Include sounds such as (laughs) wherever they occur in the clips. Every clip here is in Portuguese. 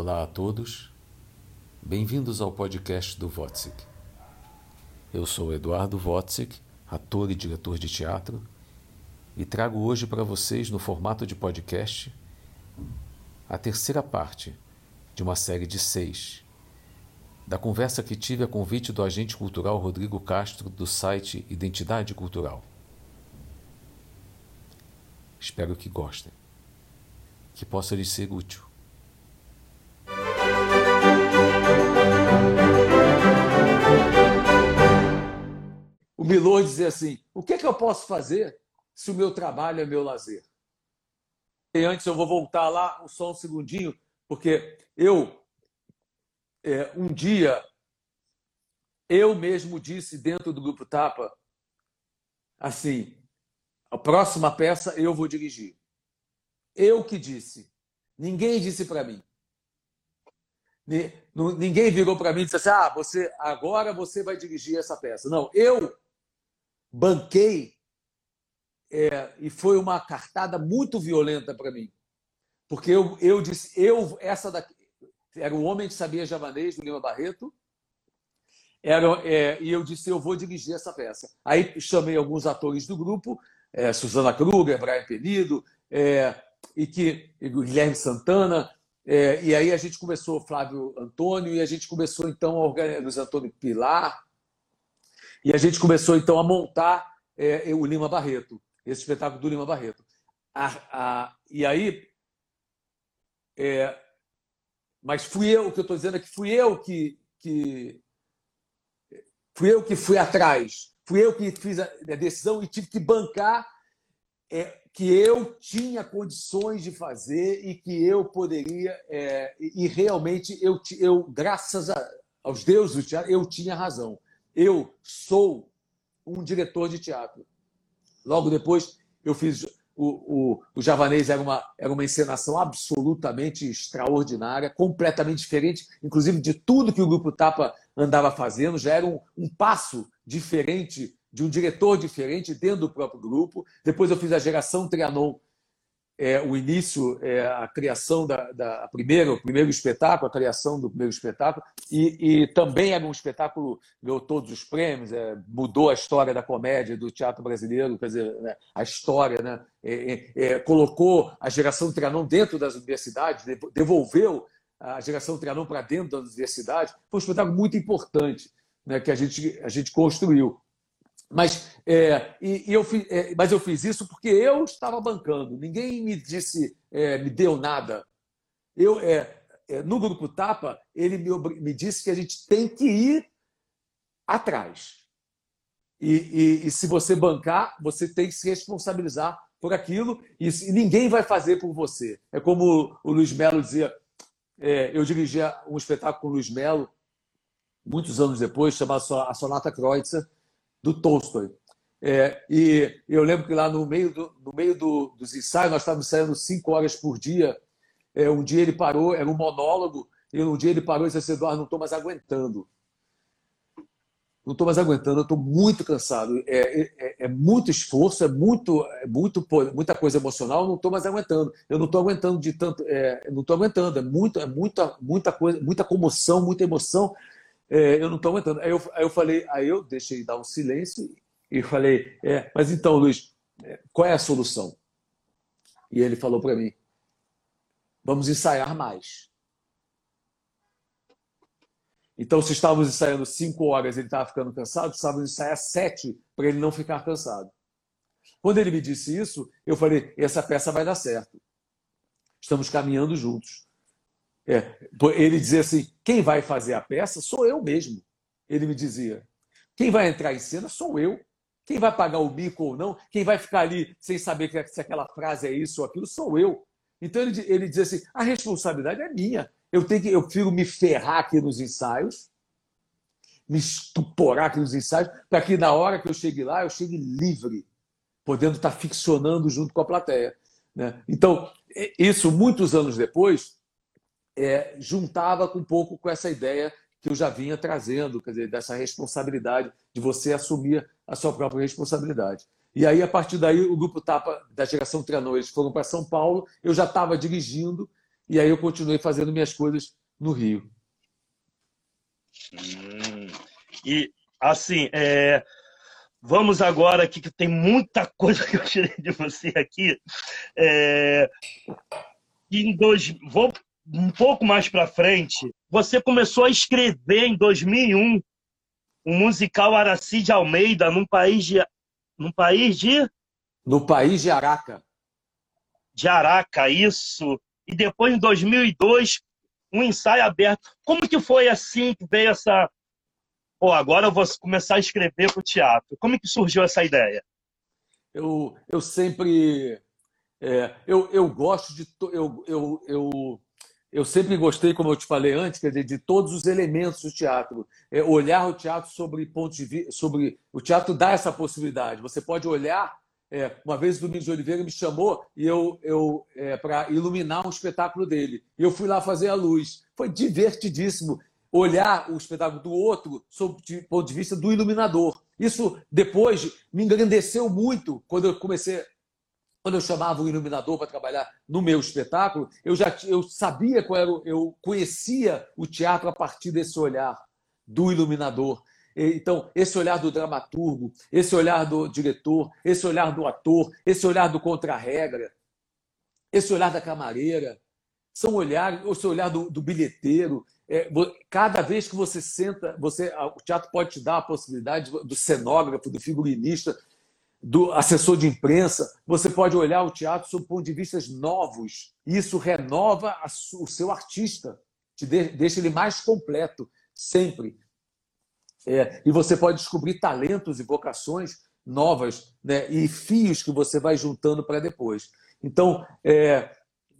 Olá a todos, bem-vindos ao podcast do Wotzik. Eu sou Eduardo Wotzik, ator e diretor de teatro, e trago hoje para vocês, no formato de podcast, a terceira parte de uma série de seis, da conversa que tive a convite do agente cultural Rodrigo Castro, do site Identidade Cultural. Espero que gostem, que possa lhes ser útil. Milor dizia assim: o que, é que eu posso fazer se o meu trabalho é meu lazer? E antes eu vou voltar lá só um segundinho, porque eu, é, um dia, eu mesmo disse dentro do Grupo Tapa, assim, a próxima peça eu vou dirigir. Eu que disse. Ninguém disse para mim. Ninguém virou para mim e disse assim: ah, você, agora você vai dirigir essa peça. Não, eu banquei é, e foi uma cartada muito violenta para mim. Porque eu, eu disse, eu, essa daqui, era o Homem que Sabia Javanês, do Lima Barreto, era, é, e eu disse, eu vou dirigir essa peça. Aí chamei alguns atores do grupo, é, Suzana Kruger, Brian Penido, é, e que e Guilherme Santana, é, e aí a gente começou, Flávio Antônio, e a gente começou então a organizar, Luiz Antônio Pilar, e a gente começou então a montar é, o Lima Barreto, esse espetáculo do Lima Barreto. A, a, e aí, é, mas fui eu, o que eu estou dizendo é que fui eu que, que fui eu que fui atrás, fui eu que fiz a, a decisão e tive que bancar é, que eu tinha condições de fazer e que eu poderia é, e realmente eu, eu graças a, aos deuses eu tinha razão eu sou um diretor de teatro. Logo depois, eu fiz. O, o, o Javanês era uma, era uma encenação absolutamente extraordinária, completamente diferente, inclusive de tudo que o Grupo Tapa andava fazendo, já era um, um passo diferente, de um diretor diferente dentro do próprio grupo. Depois eu fiz a geração Trianon, é, o início, é, a criação da, da primeira, o primeiro espetáculo, a criação do primeiro espetáculo, e, e também era um espetáculo ganhou todos os prêmios, é, mudou a história da comédia do teatro brasileiro, quer dizer, né, a história, né, é, é, é, colocou a geração Trianon dentro das universidades, devolveu a geração Trianon para dentro das universidades, foi um espetáculo muito importante né, que a gente, a gente construiu. Mas, é, e, e eu fiz, é, mas eu fiz isso porque eu estava bancando. Ninguém me disse, é, me deu nada. Eu, é, é, no grupo Tapa, ele me, me, disse que a gente tem que ir atrás. E, e, e, se você bancar, você tem que se responsabilizar por aquilo e, ninguém vai fazer por você. É como o Luiz Melo dizia. É, eu dirigia um espetáculo com o Luiz Melo muitos anos depois, chamado A Sonata Kreutzer, do Tolstói. É, e eu lembro que lá no meio, do, no meio do, dos ensaios, nós estávamos ensaiando cinco horas por dia. É, um dia ele parou, era um monólogo, e um dia ele parou e disse assim, Eduardo, não estou mais aguentando. Não estou mais aguentando, estou muito cansado. É, é, é, muito esforço, é muito, é muito muita coisa emocional, não estou mais aguentando. Eu não estou aguentando de tanto. É, não estou aguentando, é, muito, é muita, muita coisa, muita comoção, muita emoção é, eu não estou aguentando. Aí eu, aí eu falei, aí eu deixei dar um silêncio e falei, é, mas então, Luiz, é, qual é a solução? E ele falou para mim, vamos ensaiar mais. Então, se estávamos ensaiando cinco horas ele estava ficando cansado, precisávamos ensaiar sete para ele não ficar cansado. Quando ele me disse isso, eu falei: essa peça vai dar certo. Estamos caminhando juntos. É, ele dizia assim: quem vai fazer a peça sou eu mesmo. Ele me dizia: quem vai entrar em cena sou eu. Quem vai pagar o mico ou não, quem vai ficar ali sem saber se aquela frase é isso ou aquilo, sou eu. Então ele, ele dizia assim: a responsabilidade é minha. Eu tenho que, eu prefiro me ferrar aqui nos ensaios, me estuporar aqui nos ensaios, para que na hora que eu chegue lá, eu chegue livre, podendo estar ficcionando junto com a plateia. Né? Então, isso muitos anos depois, é, juntava um pouco com essa ideia que eu já vinha trazendo, quer dizer, dessa responsabilidade, de você assumir a sua própria responsabilidade. E aí, a partir daí, o grupo Tapa da geração Trianon, eles foram para São Paulo, eu já estava dirigindo, E aí eu continuei fazendo minhas coisas no Rio. Hum, e assim, é, vamos agora aqui, que tem muita (laughs) coisa que eu tirei de você aqui. É, em dois, vou um pouco mais para frente. Você começou a escrever em 2001 o um musical Araci de Almeida num país de num país de no país de Araca. De Araca, isso. E depois em 2002 um ensaio aberto. Como que foi assim que veio essa Pô, agora eu vou começar a escrever para o teatro. Como que surgiu essa ideia? Eu, eu sempre é, eu, eu gosto de eu, eu, eu eu sempre gostei, como eu te falei antes, dizer, de todos os elementos do teatro. É, olhar o teatro sobre pontos de vista, sobre o teatro dá essa possibilidade. Você pode olhar. É, uma vez o Domingos de Oliveira me chamou e eu, eu é, para iluminar um espetáculo dele. E eu fui lá fazer a luz. Foi divertidíssimo olhar o espetáculo do outro sob o ponto de vista do iluminador. Isso depois me engrandeceu muito quando eu comecei quando eu chamava o iluminador para trabalhar no meu espetáculo, eu já eu sabia qual era, eu conhecia o teatro a partir desse olhar do iluminador. Então, esse olhar do dramaturgo, esse olhar do diretor, esse olhar do ator, esse olhar do contra-regra, esse olhar da camareira, são olhares, esse olhar do, do bilheteiro. É, cada vez que você senta, você, o teatro pode te dar a possibilidade do cenógrafo, do figurinista, do assessor de imprensa, você pode olhar o teatro sob ponto de vista novos. Isso renova o seu artista, te deixa ele mais completo, sempre. É, e você pode descobrir talentos e vocações novas né, e fios que você vai juntando para depois. Então, é,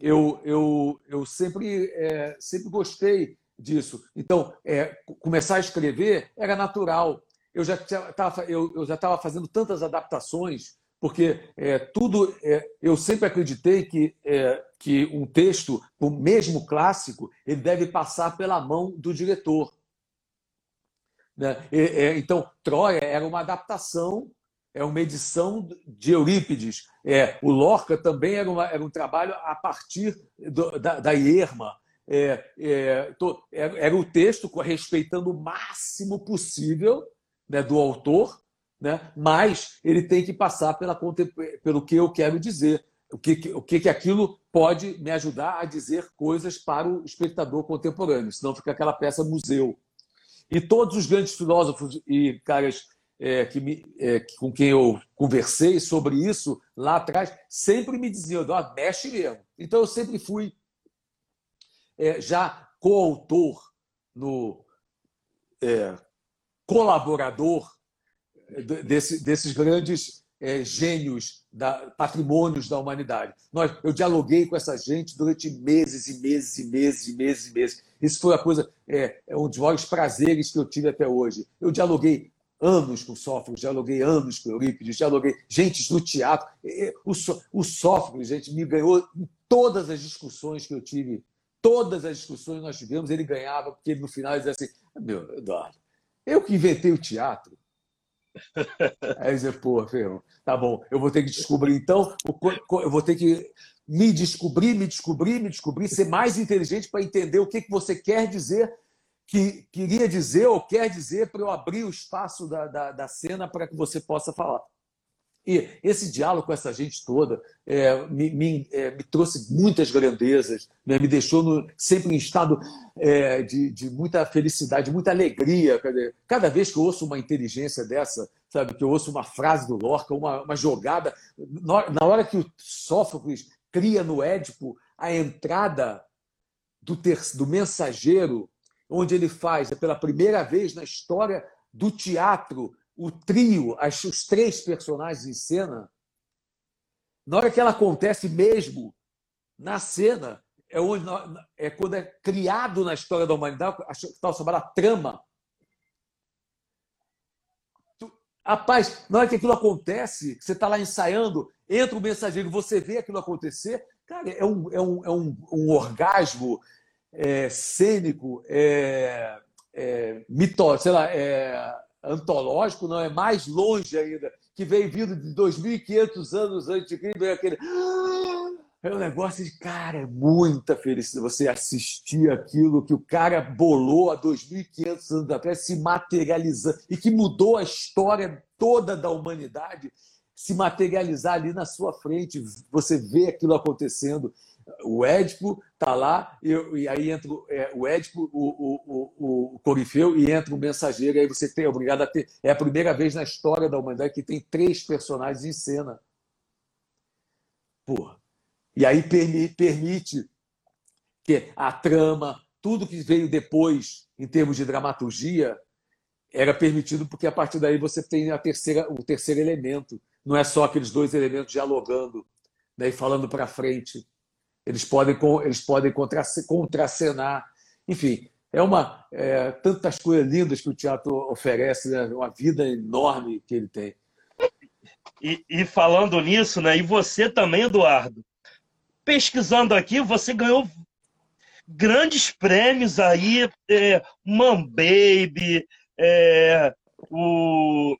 eu, eu, eu sempre, é, sempre gostei disso. Então, é, começar a escrever era natural eu já estava eu, eu fazendo tantas adaptações porque é, tudo é, eu sempre acreditei que é, que um texto o mesmo clássico ele deve passar pela mão do diretor né? É, então Troia era uma adaptação é uma edição de Eurípides é o Lorca também era, uma, era um trabalho a partir do, da, da Ierma é, é, tô, era o texto respeitando o máximo possível né, do autor, né, mas ele tem que passar pela, pelo que eu quero dizer, o que, o que, que aquilo pode me ajudar a dizer coisas para o espectador contemporâneo, senão fica aquela peça museu. E todos os grandes filósofos e caras é, que me, é, com quem eu conversei sobre isso lá atrás sempre me diziam: oh, mexe mesmo. Então eu sempre fui é, já coautor no é, colaborador desse, desses grandes é, gênios, da, patrimônios da humanidade. Nós, eu dialoguei com essa gente durante meses e meses e meses e meses e meses. Isso foi a coisa, é, é um dos maiores prazeres que eu tive até hoje. Eu dialoguei anos com Sófocles, dialoguei anos com Eurípides, dialoguei gente do teatro. O, o Sófocles, gente, me ganhou em todas as discussões que eu tive. Todas as discussões que nós tivemos, ele ganhava, porque no final ele dizia assim: meu, Eduardo, eu que inventei o teatro. (laughs) Aí dizer, pô, ferrou. Tá bom, eu vou ter que descobrir então, eu vou ter que me descobrir, me descobrir, me descobrir, ser mais inteligente para entender o que, que você quer dizer, que queria dizer ou quer dizer para eu abrir o espaço da, da, da cena para que você possa falar. E esse diálogo com essa gente toda é, me, me, é, me, trouxe muitas grandezas, né? me deixou no, sempre em estado é, de, de, muita felicidade, muita alegria. Cada vez que eu ouço uma inteligência dessa, sabe, que eu ouço uma frase do Lorca, uma, uma jogada, na hora que o Sófocles cria no Édipo a entrada do, ter, do mensageiro, onde ele faz, pela primeira vez na história do teatro, o trio, as, os três personagens em cena, na hora que ela acontece mesmo na cena, é, onde, é quando é criado na história da humanidade, a tal chamada trama. Rapaz, na hora que aquilo acontece, você está lá ensaiando, entra o mensageiro, você vê aquilo acontecer, cara, é um, é um, é um, um orgasmo é, cênico, é, é, sei lá, é, antológico, não é mais longe ainda, que veio vindo de 2.500 anos antes de Cristo, veio aquele. é um negócio de, cara, é muita felicidade você assistir aquilo que o cara bolou há 2.500 anos atrás se materializando e que mudou a história toda da humanidade se materializar ali na sua frente. Você vê aquilo acontecendo. O Édipo está lá, e, e, aí entra é, o Édipo, o, o, o, o Corifeu, e entra o mensageiro. Aí você tem obrigado a ter. É a primeira vez na história da humanidade que tem três personagens em cena. Porra e aí permite que a trama, tudo que veio depois, em termos de dramaturgia, era permitido porque a partir daí você tem a terceira, o terceiro elemento. Não é só aqueles dois elementos dialogando né, e falando para frente. Eles podem, eles podem contracenar. Enfim, é uma é, tantas coisas lindas que o teatro oferece, né? uma vida enorme que ele tem. E, e falando nisso, né? E você também, Eduardo, pesquisando aqui, você ganhou grandes prêmios aí, é, Man Baby, é, o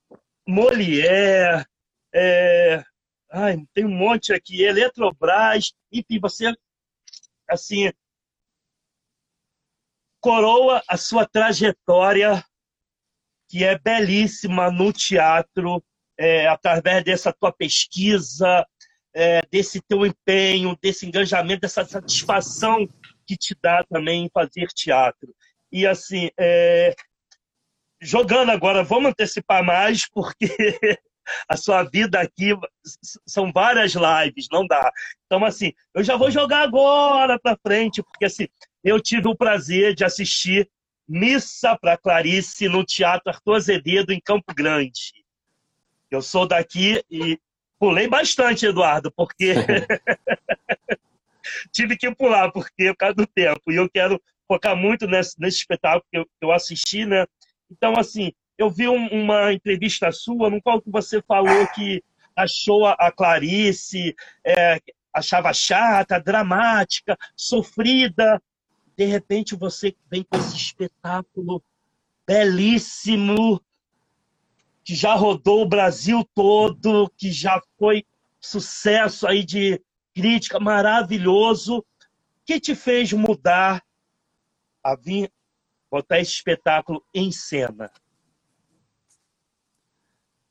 Molière, é, ai, tem um monte aqui, Eletrobras, enfim, você, assim, coroa a sua trajetória, que é belíssima no teatro, é, através dessa tua pesquisa, é, desse teu empenho, desse engajamento, dessa satisfação que te dá também em fazer teatro. E assim, é, jogando agora, vamos antecipar mais, porque (laughs) a sua vida aqui são várias lives, não dá. Então, assim, eu já vou jogar agora para frente, porque assim, eu tive o prazer de assistir Missa para Clarice no Teatro Arthur Azevedo, em Campo Grande. Eu sou daqui e Pulei bastante, Eduardo, porque (laughs) tive que pular, porque por causa do tempo. E eu quero focar muito nesse, nesse espetáculo que eu, que eu, assisti, né? Então, assim, eu vi um, uma entrevista sua no qual você falou que achou a, Clarice, é, achava chata, dramática, sofrida. De repente, você vem com esse espetáculo belíssimo, que já rodou o Brasil todo, que já foi sucesso aí de crítica, maravilhoso. O que te fez mudar a vir botar esse espetáculo em cena?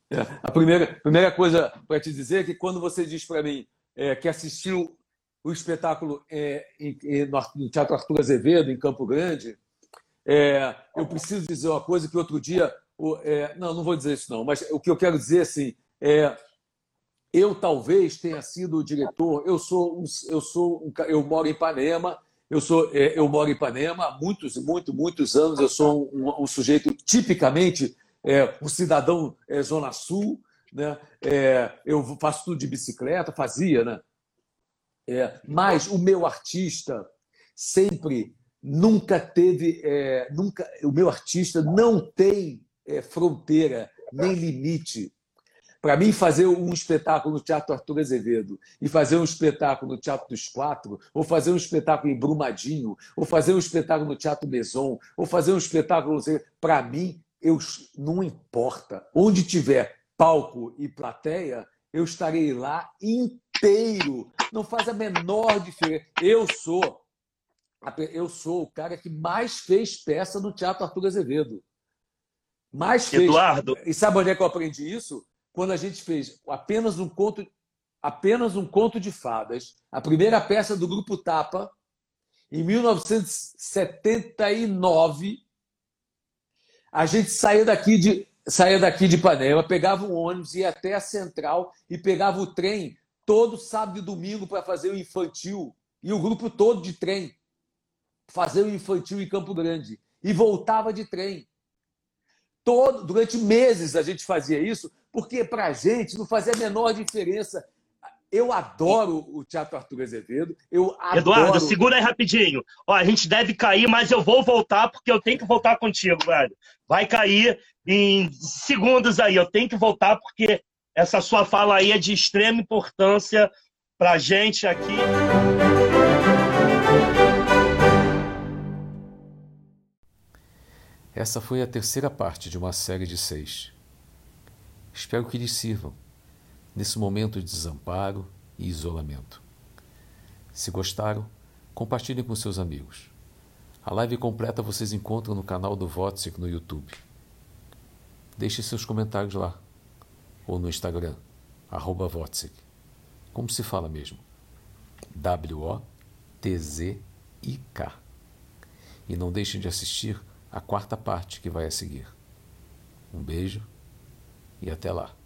É, a primeira, primeira coisa para te dizer é que quando você diz para mim é, que assistiu o espetáculo é, em, no Teatro Arthur Azevedo, em Campo Grande, é, eu preciso dizer uma coisa que outro dia é, não, não vou dizer isso não, mas o que eu quero dizer assim é eu talvez tenha sido o diretor. Eu sou, um, eu sou, um, eu moro em Ipanema. Eu sou, é, eu moro em Ipanema há muitos, muitos, muitos anos. Eu sou um, um sujeito tipicamente é, um cidadão é, zona sul, né? É, eu faço tudo de bicicleta, fazia, né? É, mas o meu artista sempre nunca teve, é, nunca, o meu artista não tem é, fronteira, nem limite. Para mim, fazer um espetáculo no Teatro Arthur Azevedo e fazer um espetáculo no Teatro dos Quatro, ou fazer um espetáculo em Brumadinho, ou fazer um espetáculo no Teatro Maison, ou fazer um espetáculo. Para mim, eu, não importa. Onde tiver palco e plateia, eu estarei lá inteiro. Não faz a menor diferença. Eu sou eu sou o cara que mais fez peça no Teatro Arthur Azevedo. Mais fez. Eduardo. E sabe onde é que eu aprendi isso? Quando a gente fez apenas um conto, apenas um conto de fadas, a primeira peça do grupo Tapa, em 1979, a gente saía daqui de saía daqui de Ipanema, pegava um ônibus, ia até a central e pegava o trem todo sábado e domingo para fazer o infantil e o grupo todo de trem fazer o infantil em Campo Grande e voltava de trem. Todo, durante meses a gente fazia isso, porque para a gente não fazia a menor diferença. Eu adoro o Teatro Arthur Azevedo. Eu adoro... Eduardo, segura aí rapidinho. Ó, a gente deve cair, mas eu vou voltar porque eu tenho que voltar contigo, velho. Vai cair em segundos aí. Eu tenho que voltar porque essa sua fala aí é de extrema importância para a gente aqui. Essa foi a terceira parte de uma série de seis. Espero que lhes sirvam nesse momento de desamparo e isolamento. Se gostaram, compartilhem com seus amigos. A live completa vocês encontram no canal do Votsic no YouTube. Deixe seus comentários lá, ou no Instagram, arroba Votsic. Como se fala mesmo? W-O-T-Z-I-K. E não deixem de assistir a quarta parte que vai a seguir. Um beijo e até lá.